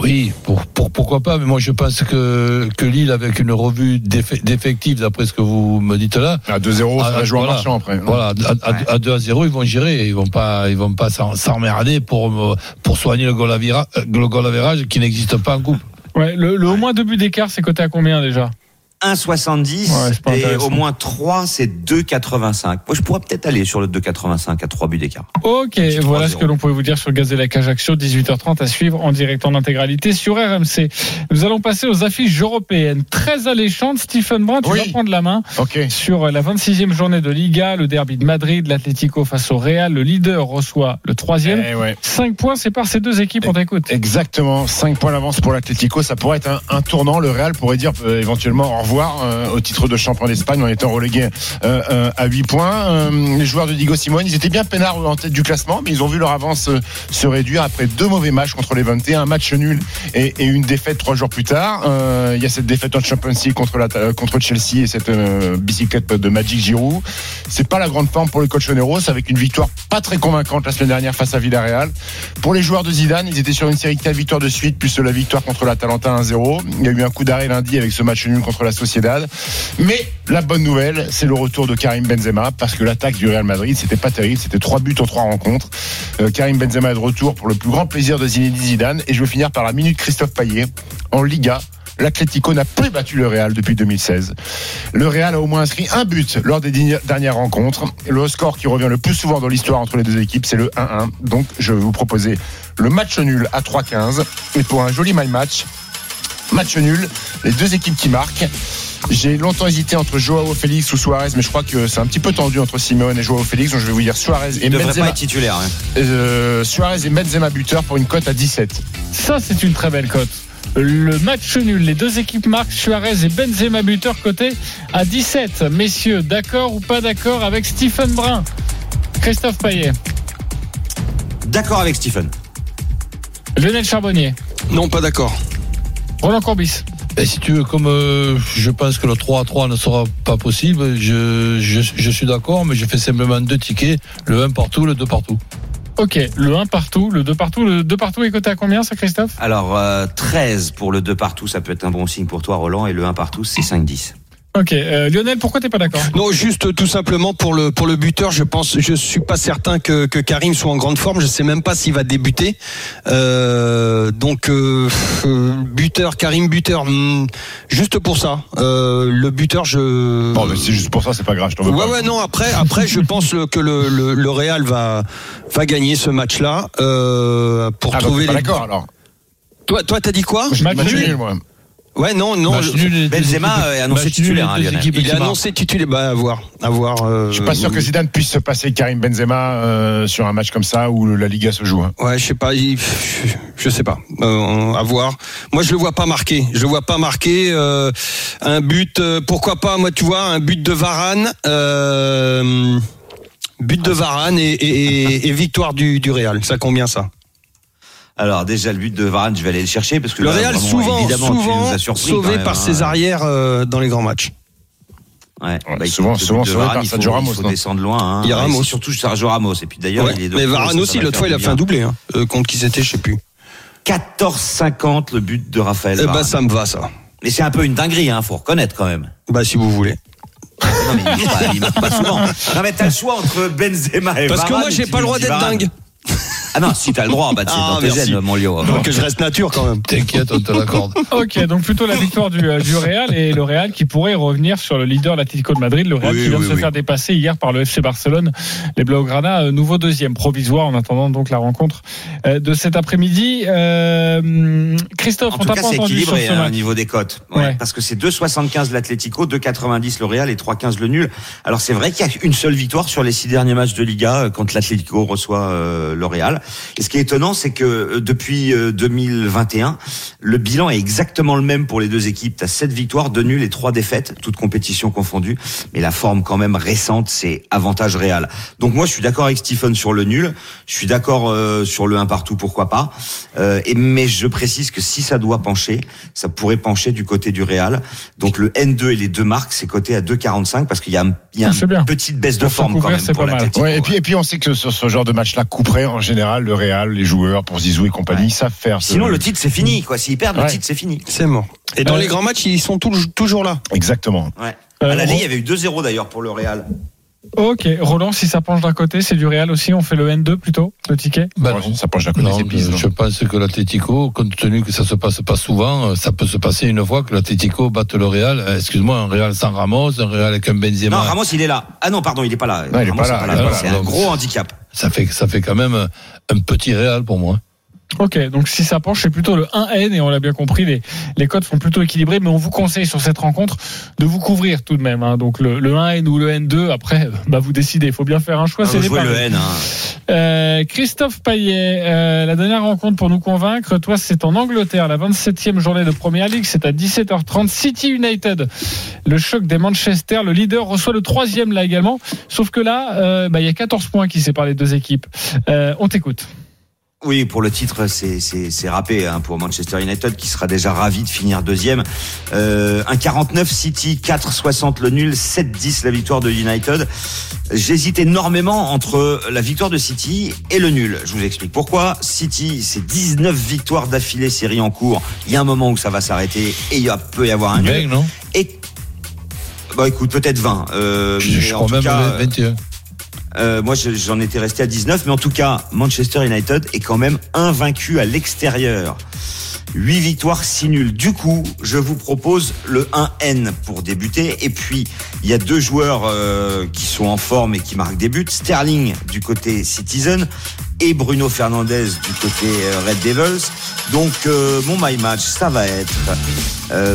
Oui, pour, pour- pourquoi pas, mais moi je pense que, que Lille, avec une revue d'eff- d'effectifs, d'après ce que vous me dites là, À 2-0, ça Ah, va jouer en voilà. marchand après. voilà, à, à- à 2 à 0, ils vont gérer, ils vont pas, ils vont pas s'emmerder pour, euh, pour soigner le goal, euh, le goal average qui n'existe pas en coupe. Ouais, le, le au moins deux buts d'écart, c'est coté à combien déjà? 1,70 Ouais, c'est pas et au moins 3, c'est 2,85. Moi, je pourrais peut-être aller sur le 2,85 à 3 buts d'écart. Ok, voilà 3-0. ce que l'on pouvait vous dire sur le Gazellec Ajaccio, 18h30 à suivre en direct en intégralité sur RMC. Nous allons passer aux affiches européennes très alléchantes. Stephen Brun, tu Oui. vas prendre la main Ok. sur la 26e journée de Liga, le derby de Madrid, l'Atlético face au Real. Le leader reçoit le troisième. Eh ouais. 5 points séparent ces deux équipes, on t'écoute. Exactement, 5 points d'avance pour l'Atlético, ça pourrait être un, un tournant. Le Real pourrait dire euh, éventuellement au euh, au titre de champion d'Espagne en étant relégué euh, euh, à 8 points. Les joueurs de Diego Simone, ils étaient bien peinards en tête du classement, mais ils ont vu leur avance se réduire après deux mauvais matchs contre les 21, un match nul et, une défaite trois jours plus tard. Il y a cette défaite en Champions League contre, contre Chelsea et cette bicyclette de Magic Giroud. C'est pas la grande forme pour le coach Oneros avec une victoire pas très convaincante la semaine dernière face à Villarreal. Pour les joueurs de Zidane, ils étaient sur une série de 4 victoires de suite, plus la victoire contre l'Atalanta 1-0. Il y a eu un coup d'arrêt lundi avec ce match nul contre la Sociedad. Mais la bonne nouvelle, c'est le retour de Karim Benzema, parce que l'attaque du Real Madrid, c'était pas terrible, c'était 3 buts en 3 rencontres. Euh, Karim Benzema est de retour pour le plus grand plaisir de Zinedine Zidane. Et je vais finir par la minute Christophe Payet. En Liga, l'Atlético n'a plus battu le Real depuis 2016. Le Real a au moins inscrit un but lors des dernières rencontres. Le score qui revient le plus souvent dans l'histoire entre les deux équipes, c'est le 1-1. Donc, je vais vous proposer le match nul à 3-15. Et pour un joli my match, match nul, les deux équipes qui marquent. J'ai longtemps hésité entre Joao Félix ou Suarez, mais je crois que c'est un petit peu tendu entre Simeone et Joao Félix, donc je vais vous dire Suarez et Il devrait pas Benzema, être titulaire. hein. euh, Suarez et Benzema buteur pour une cote à 17. Ça, c'est une très belle cote. Le match nul, les deux équipes marquent Suarez et Benzema buteur coté à 17. Messieurs, d'accord ou pas d'accord avec Stephen Brun? Christophe Payet, D'accord avec Stephen. Lionel Charbonnier, Non, pas d'accord. Roland Courbis. Et si tu veux, comme euh, je pense que le 3 à 3 ne sera pas possible, je, je, je suis d'accord, mais je fais simplement deux tickets, le 1 partout, le 2 partout. Ok, le 1 partout, le 2 partout. Le 2 partout est coté à combien, ça, Christophe? Alors, euh, 13 pour le 2 partout, ça peut être un bon signe pour toi, Roland. Et le 1 partout, c'est 5-10. Ok, euh, Lionel, pourquoi t'es pas d'accord? Non, juste tout simplement pour le pour le buteur, je pense, je suis pas certain que, que Karim soit en grande forme. Je sais même pas s'il va débuter. Euh, donc euh, euh, buteur, Karim buteur, hmm, juste pour ça. Euh, le buteur, je. Bon, mais c'est juste pour ça, c'est pas grave, je t'en veux Ouais pas. ouais non après après je pense que le, le, le Real va va gagner ce match là euh, pour Ah, bah, trouver t'es pas les d'accord alors? toi toi t'as dit quoi? Je Match nul, moi. Ouais non non deux Benzema est annoncé nul, titulaire, hein, il est annoncé titulaire bah à voir à voir euh, Je suis pas sûr que Zidane puisse se passer Karim Benzema euh, sur un match comme ça où la Liga se joue. hein. Ouais, je sais pas, il- je, sais pas, euh, à voir. Moi, je le vois pas marquer. Je le vois pas marquer euh, un but. euh, pourquoi pas, moi, tu vois, un but de Varane, euh, but de Varane et, et- et victoire du, du Real. Ça combien ça Alors, déjà, le but de Varane, je vais aller le chercher parce que Le là, Real vraiment, souvent, souvent surpris sauvé même, par hein. ses arrières euh, dans les grands matchs. Ouais. Ouais, Bah, souvent- souvent sauvé Varane, par il faut- Ramos, Il faut non descendre loin. hein. Il y a Ramos. Surtout Sergio Ramos. Et puis d'ailleurs, Ouais. il est de Mais Varane aussi, l'autre fois, il a fait un doublé. Hein. Euh, contre qui c'était, je sais plus. 14,50 le but de Raphaël Eh ben, Varane. ça me va, ça. Mais c'est un peu une dinguerie, hein, faut reconnaître quand même. Bah, si vous voulez. Non, mais il marque pas, il marque pas souvent. Non, mais t'as le choix entre Benzema et Parce que moi, j'ai pas le droit d'être Varane. dingue. Ah non, si t'as le droit, bah, c'est Ah, dans tes merci. gènes, mon Lio. Donc, je reste nature quand même. T'inquiète, on te l'accorde. Ok, donc plutôt la victoire du, euh, du Real et le Real qui pourrait revenir sur le leader l'Atlético de Madrid, le Real Oui, qui vient oui, de se oui. faire dépasser hier par le FC Barcelone. Les Blaugrana, euh, nouveau deuxième provisoire en attendant donc la rencontre euh, de cet après-midi. Euh, Christophe, En on tout t'a cas, pas c'est entendu sur équilibré ce hein, au niveau des cotes. Ouais, Ouais. Parce que c'est 2,75 l'Atlético, 2,90 le Real et 3,15 le nul. Alors c'est vrai qu'il y a une seule victoire sur les six derniers matchs de Liga quand l'Atlético reçoit euh, le Real. Et ce qui est étonnant, c'est que euh, depuis euh, 2021, le bilan est exactement le même pour les deux équipes. T'as 7 victoires, 2 nuls et 3 défaites, toutes compétitions confondues. Mais la forme quand même récente, c'est avantage Real. Donc moi, je suis d'accord avec Stephen sur le nul. Je suis d'accord euh, sur le 1 partout, pourquoi pas. Euh, et, mais je précise que si ça doit pencher, ça pourrait pencher du côté du Real. Donc le N2 et les deux marques, c'est coté à 2,45 parce qu'il y a, un- il y a Ah, une petite baisse de forme quand même c'est pour pas mal. Ouais, et puis et puis on sait que sur ce genre de match-là, couperait en général le Real, les joueurs pour Zizou et compagnie, ils savent faire. Sinon, le titre, c'est fini. Quoi. S'ils perdent, le titre, c'est fini. C'est mort. Et dans Euh, les grands matchs, ils sont tou- toujours là. Exactement. Ouais. Euh, à Ro- il y avait eu 2-0 d'ailleurs pour le Real. Ok, Roland, si ça penche d'un côté, c'est du Real aussi. On fait le N2 plutôt, le ticket? Ben non. ça penche d'un côté, Non, je, pense que l'Atlético, compte tenu que ça se passe pas souvent, euh, ça peut se passer une fois que l'Atlético batte le Real. Euh, Excuse-moi, un Real sans Ramos, un Real avec un Benzema. Non, Ramos, il est là. Ah non, pardon, il est pas là. Non, il est Ramos pas là, il est pas là. C'est un gros handicap. Ça fait, ça fait quand même un petit Real pour moi. Ok, donc si ça penche, c'est plutôt le 1N et on l'a bien compris, les, les codes sont plutôt équilibrés, mais on vous conseille sur cette rencontre de vous couvrir tout de même. hein. Donc le, le 1N ou le N2, après, bah vous décidez. Il faut bien faire un choix. On c'est les le. N. hein. Euh, Christophe Payet, euh, la dernière rencontre pour nous convaincre, toi c'est en Angleterre, la 27e journée de Première Ligue, c'est à 17h30, City United, le choc des Manchester, le leader reçoit le troisième là également, sauf que là, euh, bah, il y a 14 points qui séparent les deux équipes. Euh, on t'écoute. Oui, pour le titre, c'est c'est c'est râpé hein, pour Manchester United qui sera déjà ravi de finir deuxième. Euh, un 49 City, 4,60 le nul, 7,10 la victoire de United. J'hésite énormément entre la victoire de City et le nul. Je vous explique pourquoi. City, c'est 19 victoires d'affilée série en cours. Il y a un moment où ça va s'arrêter et il y a- peut y avoir un nul. Bien, non? Et bah écoute, peut-être 20. Euh, Je, crois même cas, 21. Euh, moi, je- j'en étais resté à 19, mais en tout cas, Manchester United est quand même invaincu à l'extérieur. 8 victoires, 6 nuls. Du coup, je vous propose le 1N pour débuter. Et puis, il y a deux joueurs euh, qui sont en forme et qui marquent des buts. Sterling du côté Citizen et Bruno Fernandez du côté euh, Red Devils. Donc, mon my match, ça va être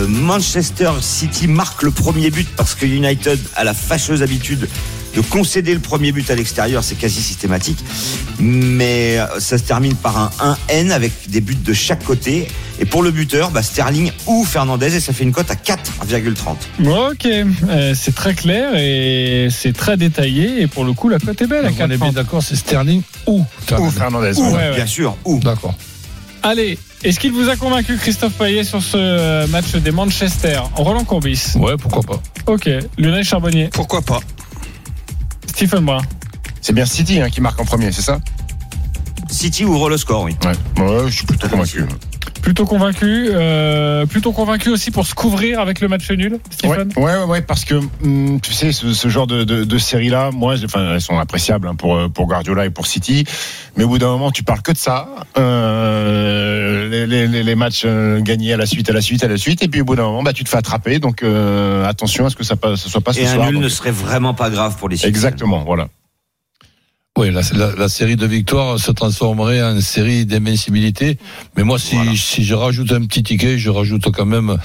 Manchester City marque le premier but parce que United a la fâcheuse habitude de concéder le premier but à l'extérieur, c'est quasi systématique. Mais euh, ça se termine par un 1N avec des buts de chaque côté. Et pour le buteur, bah, Sterling ou Fernandez, et ça fait une cote à 4,30. Ok, euh, c'est très clair et c'est très détaillé et pour le coup la cote est belle à on est bien 4,30. d'accord, c'est Sterling ou Ou Fernandez. Ou, ouais. Bien sûr, ou. D'accord. Allez, est-ce qu'il vous a convaincu Christophe Payet sur ce euh, match des Manchester? Roland Courbis. Ouais, pourquoi pas. Ok, Lionel Charbonnier, Pourquoi pas Stephen Brun. C'est bien City hein, qui marque en premier, c'est ça? City ouvre le score, oui. Ouais. Ouais, je suis plutôt convaincu. Plutôt convaincu, euh, plutôt convaincu aussi pour se couvrir avec le match nul, Ouais, Stephen. ouais, ouais, ouais, parce que hum, tu sais, ce, ce genre de, de, de série-là, moi, enfin, elles sont appréciables hein, pour pour Guardiola et pour City, mais au bout d'un moment, tu parles que de ça, euh, les, les, les- les matchs euh, gagnés à la suite, à la suite, à la suite, et puis au bout d'un moment, bah, tu te fais attraper, donc euh, attention à ce que ça ne soit pas ce Et un soir. nul donc- ne serait vraiment pas grave pour les City. Exactement, voilà. Oui, la, la, la série de victoires se transformerait en série d'invincibilité. Mais moi, si, Voilà. si je rajoute un petit ticket, je rajoute quand même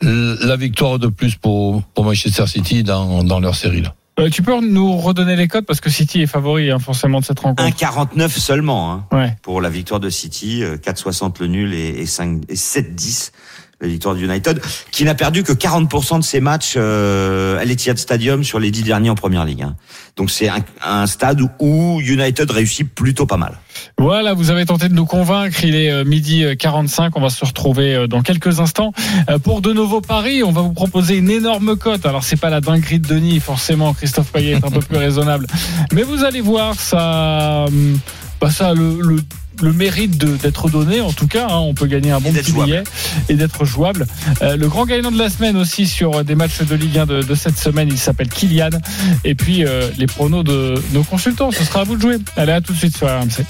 la victoire de plus pour, pour Manchester City dans, dans leur série. Là. Euh, tu peux nous redonner les codes parce que City est favori hein, forcément de cette rencontre. 1,49 seulement hein, Ouais. pour la victoire de City, euh, 4,60 le nul et, et, 5 et 7,10 la victoire de United, qui n'a perdu que 40% de ses matchs euh, à l'Etihad Stadium sur les dix derniers en Première Ligue. hein. Donc c'est un, un stade où United réussit plutôt pas mal. Voilà, vous avez tenté de nous convaincre. Il est euh, midi 45. On va se retrouver euh, dans quelques instants Euh, pour de nouveaux paris. On va vous proposer une énorme cote. Alors c'est pas la dinguerie de Denis, forcément. Christophe Payet est un peu plus raisonnable, mais vous allez voir, ça, hum, bah, ça a le, le le mérite d'être donné, en tout cas, hein. on peut gagner un bon petit jouable. billet et d'être jouable. Euh, le grand gagnant de la semaine aussi sur des matchs de Ligue 1 de, de cette semaine, il s'appelle Kylian. Et puis euh, les pronos de nos consultants, ce sera à vous de jouer. Allez, à tout de suite sur RMC.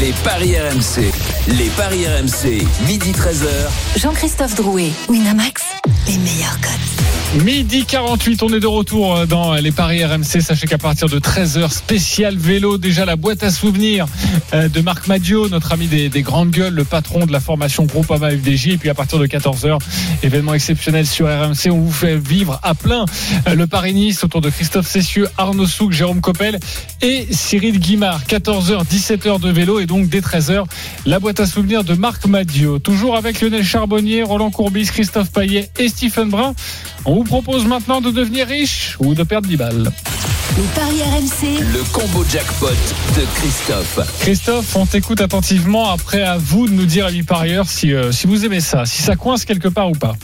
Les paris RMC. Les paris RMC. Midi 13h. Jean-Christophe Drouet, Winamax, les meilleurs cotes. Midi 48, on est de retour euh, dans les paris RMC. Sachez qu'à partir de 13h, spécial vélo, déjà la boîte à souvenirs euh, de Marc Madio, notre ami des, des grandes gueules, le patron de la formation Groupama FDJ. Et puis à partir de 14h, événement exceptionnel sur RMC, on vous fait vivre à plein euh, le Paris Nice autour de Christophe Cessieux, Arnaud Souk, Jérôme Coppel et Cyril Guimard. 14h, 17h de vélo et donc dès 13h, la boîte à souvenirs de Marc Madio. Toujours avec Lionel Charbonnier, Roland Courbis, Christophe Payet et Stephen Brun. Propose maintenant de devenir riche ou de perdre 10 balles. Les paris RMC, Le combo jackpot de Christophe. Christophe, on t'écoute attentivement. Après, à vous de nous dire, amis parieurs, si, euh, si vous aimez ça, si ça coince quelque part ou pas.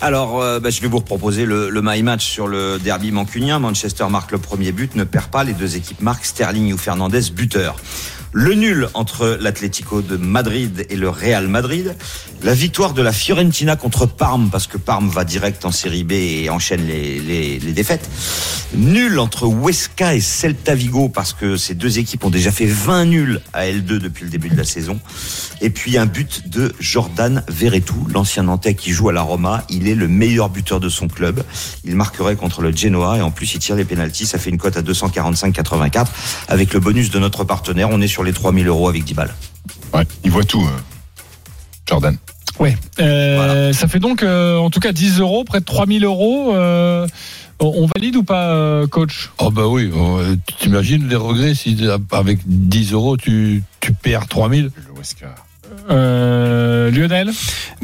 Alors, euh, bah, je vais vous proposer le, le my match sur le derby mancunien. Manchester marque le premier but, ne perd pas. Les deux équipes marquent Sterling ou Fernandez buteur. Le nul entre l'Atlético de Madrid et le Real Madrid. La victoire de la Fiorentina contre Parme, parce que Parme va direct en série B et enchaîne les, les, les défaites. Nul entre Huesca et Celta Vigo, parce que ces deux équipes ont déjà fait 20 nuls à L2 depuis le début de la saison. Et puis un but de Jordan Verretou, l'ancien Nantais qui joue à la Roma. Il est le meilleur buteur de son club. Il marquerait contre le Genoa et en plus il tire les pénalties. Ça fait une cote à 245,84. Avec le bonus de notre partenaire, les 3000 euros avec 10 balles. Ouais, il voit tout, euh, Jordan. Ouais. Euh, Ça fait donc, euh, en tout cas, 10 euros, près de 3000 euros. Euh, on valide ou pas, euh, coach? Oh bah oui, tu t'imagines les regrets si avec 10 euros tu, tu perds 3000 Le. Euh, Lionel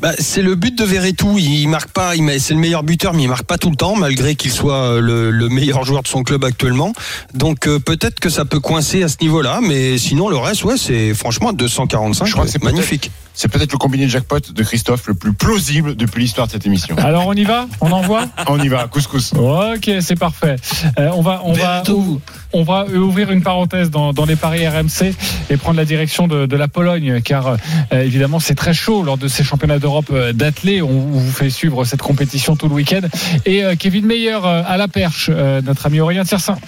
Bah, c'est le but de Verretou. Il marque pas. il C'est le meilleur buteur, mais il marque pas tout le temps, malgré qu'il soit euh, le, le meilleur joueur de son club actuellement. Donc euh, peut-être que ça peut coincer à ce niveau-là, mais sinon le reste, ouais, c'est franchement 245. Je crois que c'est peut-être- magnifique. C'est peut-être le combiné jackpot de Christophe le plus plausible depuis l'histoire de cette émission. Alors, on y va? On envoie? On y va, couscous. Ok, c'est parfait. Euh, on va, on va, on va ouvrir une parenthèse dans, dans les paris RMC et prendre la direction de, de la Pologne, car euh, évidemment c'est très chaud lors de ces championnats d'Europe euh, d'athlée. On vous fait suivre cette compétition tout le week-end. Et euh, Kevin Meyer euh, à la perche, euh, notre ami Aurélien Tiersin.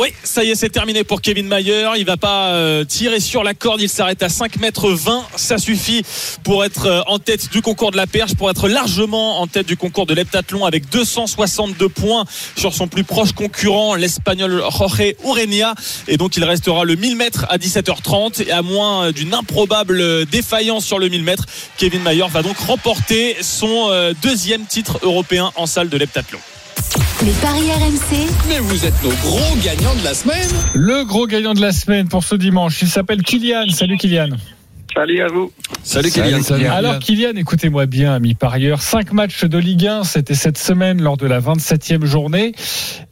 Oui, ça y est, c'est terminé pour Kevin Mayer. Il va pas euh, tirer sur la corde. Il s'arrête à 5 mètres 20. Ça suffit pour être euh, en tête du concours de la perche, pour être largement en tête du concours de l'heptathlon avec 262 points sur son plus proche concurrent, l'espagnol Jorge Urenia. Et donc, il restera le 1000 mètres à 17h30 et à moins euh, d'une improbable défaillance sur le 1000 mètres, Kevin Mayer va donc remporter son deuxième titre européen en salle de l'heptathlon. Les paris RMC, Mais vous êtes nos gros gagnants de la semaine. Le gros gagnant de la semaine pour ce dimanche, il s'appelle Kylian. Salut Kylian. Salut à vous. Salut Kylian. salut. Alors Kylian, écoutez-moi bien, ami parieur. Cinq matchs de Ligue 1, c'était cette semaine lors de la 27e journée.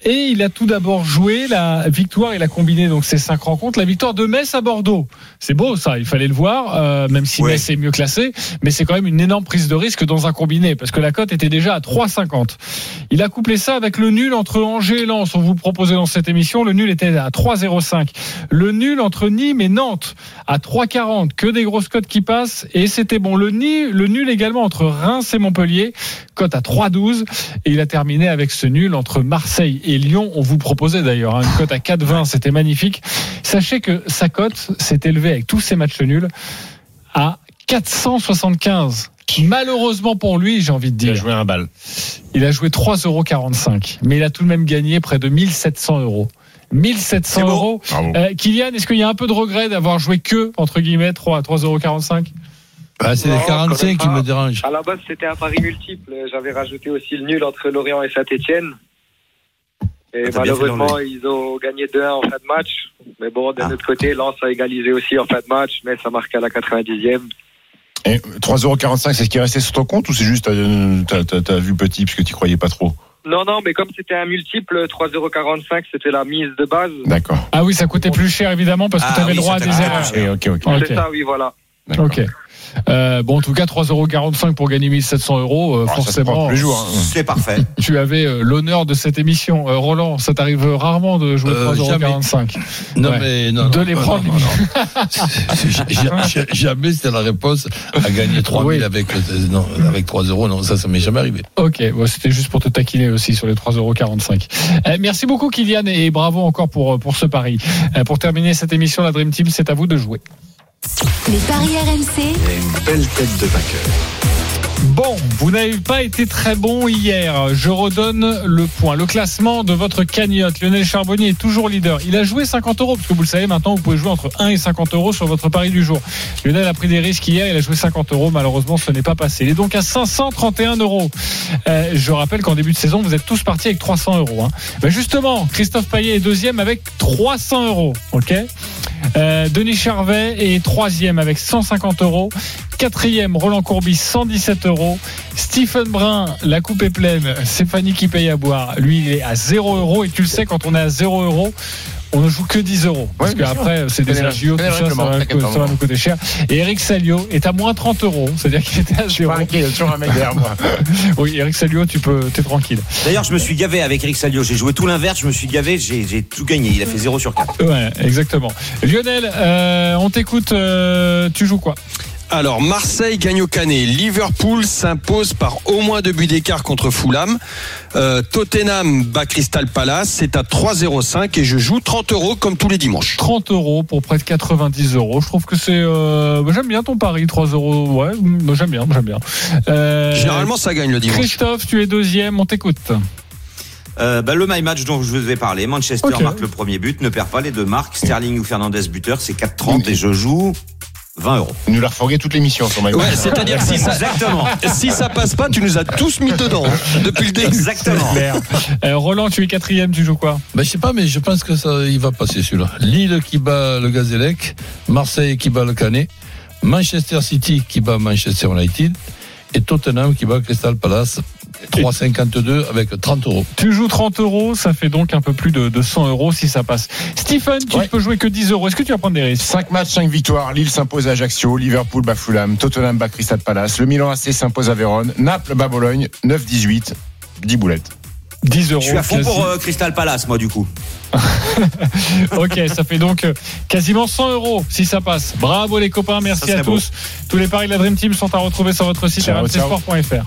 Et il a tout d'abord joué la victoire, il a combiné donc ces cinq rencontres, la victoire de Metz à Bordeaux. C'est beau ça, il fallait le voir, euh, même si Ouais. Metz est mieux classé. Mais c'est quand même une énorme prise de risque dans un combiné, parce que la cote était déjà à 3,50. Il a couplé ça avec le nul entre Angers et Lens. On vous proposait dans cette émission, le nul était à 3,05. Le nul entre Nîmes et Nantes à 3,40. Que des grosses cotes qui passent. Et c'était bon. Le, nul, le nul également entre Reims et Montpellier, cote à 3,12. Et il a terminé avec ce nul entre Marseille et Lyon. On vous proposait d'ailleurs hein, une cote à 4,20. C'était magnifique. Sachez que sa cote s'est élevée avec tous ces matchs nuls à 475. Malheureusement pour lui, j'ai envie de Il a dire. joué un bal. Il a joué 3,45 euros. Mais il a tout de même gagné près de 1700 euros. 1700 C'est beau. euros. Euh, Kylian, est-ce qu'il y a un peu de regret d'avoir joué que, entre guillemets, 3 à 3,45 euros Bah, C'est les quand 45 même qui me dérangent. À la base, c'était un pari multiple. J'avais rajouté aussi le nul entre Lorient et Saint-Etienne. Et Ah, malheureusement, ils ont gagné 2-1 en fin de match. Mais bon, d'un Ah. autre côté, Lens a égalisé aussi en fin de match, mais ça marque à la 90e. Et 3,45€, c'est ce qui est resté sur ton compte ou c'est juste euh, t'as vu petit parce que tu croyais pas trop? Non, non, mais comme c'était un multiple, 3,45€, c'était la mise de base. D'accord. Ah oui, ça coûtait plus cher évidemment parce que Ah tu avais oui, le droit à des erreurs. Eh, ok, ok. Ok. C'est ça, oui, voilà. D'accord. Ok. Euh, bon, en tout cas, 3,45€ pour gagner 1700 euros. euh, Ah, forcément, hein. C'est parfait. tu avais euh, l'honneur de cette émission. Euh, Roland, ça t'arrive rarement de jouer Euh, 3,45€. Non, Ouais. mais non. De non, les non, prendre. non, non. Jamais c'était la réponse à gagner 3000 Oui. avec, euh, non, avec 3 euros. Non, ça, ça m'est jamais arrivé. Ok, bon, c'était juste pour te taquiner aussi sur les 3,45€. Euh, merci beaucoup Kylian et bravo encore pour, pour ce pari. Euh, pour terminer cette émission, la Dream Team, c'est à vous de jouer. Les paris RMC. une belle tête de vainqueur. Bon, vous n'avez pas été très bon hier. Je redonne le point. Le classement de votre cagnotte. Lionel Charbonnier est toujours leader. Il a joué 50 euros, parce que vous le savez maintenant, vous pouvez jouer entre 1 et 50 euros sur votre pari du jour. Lionel a pris des risques hier, il a joué 50 euros. Malheureusement, ce n'est pas passé. Il est donc à 531 euros. Euh, je rappelle qu'en début de saison, vous êtes tous partis avec 300 euros. Hein. Ben justement, Christophe Payet est deuxième avec 300 euros. Ok? Euh, Denis Charvet est troisième avec 150 euros. Quatrième, Roland Courbis, 117 euros. Stephen Brun, la coupe est pleine. C'est qui paye à boire. Lui, il est à 0 euros. Et tu le sais, quand on est à 0 euros, on ne joue que 10 euros. Parce Ouais, qu'après, c'est des agios, tout ça, ça va, ça nous coûter cher. Et Eric Salio est à moins 30 euros. C'est-à-dire qu'il était à 0. Pas inquiet, il y a toujours un mec derrière moi. Oui, Eric Salio, tu peux, t'es tranquille. D'ailleurs, je me suis gavé avec Eric Salio. J'ai joué tout l'inverse, je me suis gavé, j'ai j'ai tout gagné. Il a fait 0 sur 4. Ouais, exactement. Lionel, euh, on t'écoute. euh, tu joues quoi? Alors, Marseille gagne au Canet. Liverpool s'impose par au moins deux buts d'écart contre Fulham. Euh, Tottenham bat Crystal Palace. C'est à 3,05 et je joue 30 euros comme tous les dimanches. 30 euros pour près de 90 euros. Je trouve que c'est. euh, bah, j'aime bien ton pari, 3 euros. Ouais, j'aime bien, j'aime bien. Euh, Généralement, ça gagne le dimanche. Christophe, tu es deuxième, on t'écoute. Euh, bah, le my match dont je vous ai parlé, Manchester marque le premier but, ne perd pas les deux marques. Sterling ou Fernandez buteur, c'est 4,30 et je joue 20 euros. Il nous l'a refourgué toute l'émission sur My Ouais, c'est-à-dire que si ça, Exactement. si ça passe pas, tu nous as tous mis dedans hein, depuis le début. Exactement. Euh, Roland, tu es quatrième, tu joues quoi? Ben, je sais pas, mais je pense que ça, il va passer celui-là. Lille qui bat le Gazélec, Marseille qui bat le Canet, Manchester City qui bat Manchester United et Tottenham qui bat Crystal Palace. 3,52 avec 30 euros. Tu joues 30 euros, ça fait donc un peu plus de, de 100 euros si ça passe. Stephen, tu Ouais. ne peux jouer que 10 euros. Est-ce que tu vas prendre des risques 5 matchs, 5 victoires. Lille s'impose à Ajaccio, Liverpool bat Fulham, Tottenham bat Crystal Palace, le Milan AC s'impose à Vérone, Naples bat Bologne, 9-18, 10 boulettes. 10 euros. Je suis à fond quasi. pour euh, Crystal Palace, moi, du coup. Ok, ça fait donc euh, quasiment 100 euros si ça passe. Bravo les copains, merci Ça à beau. tous. Tous les paris de la Dream Team sont à retrouver sur votre site rmcsport.fr.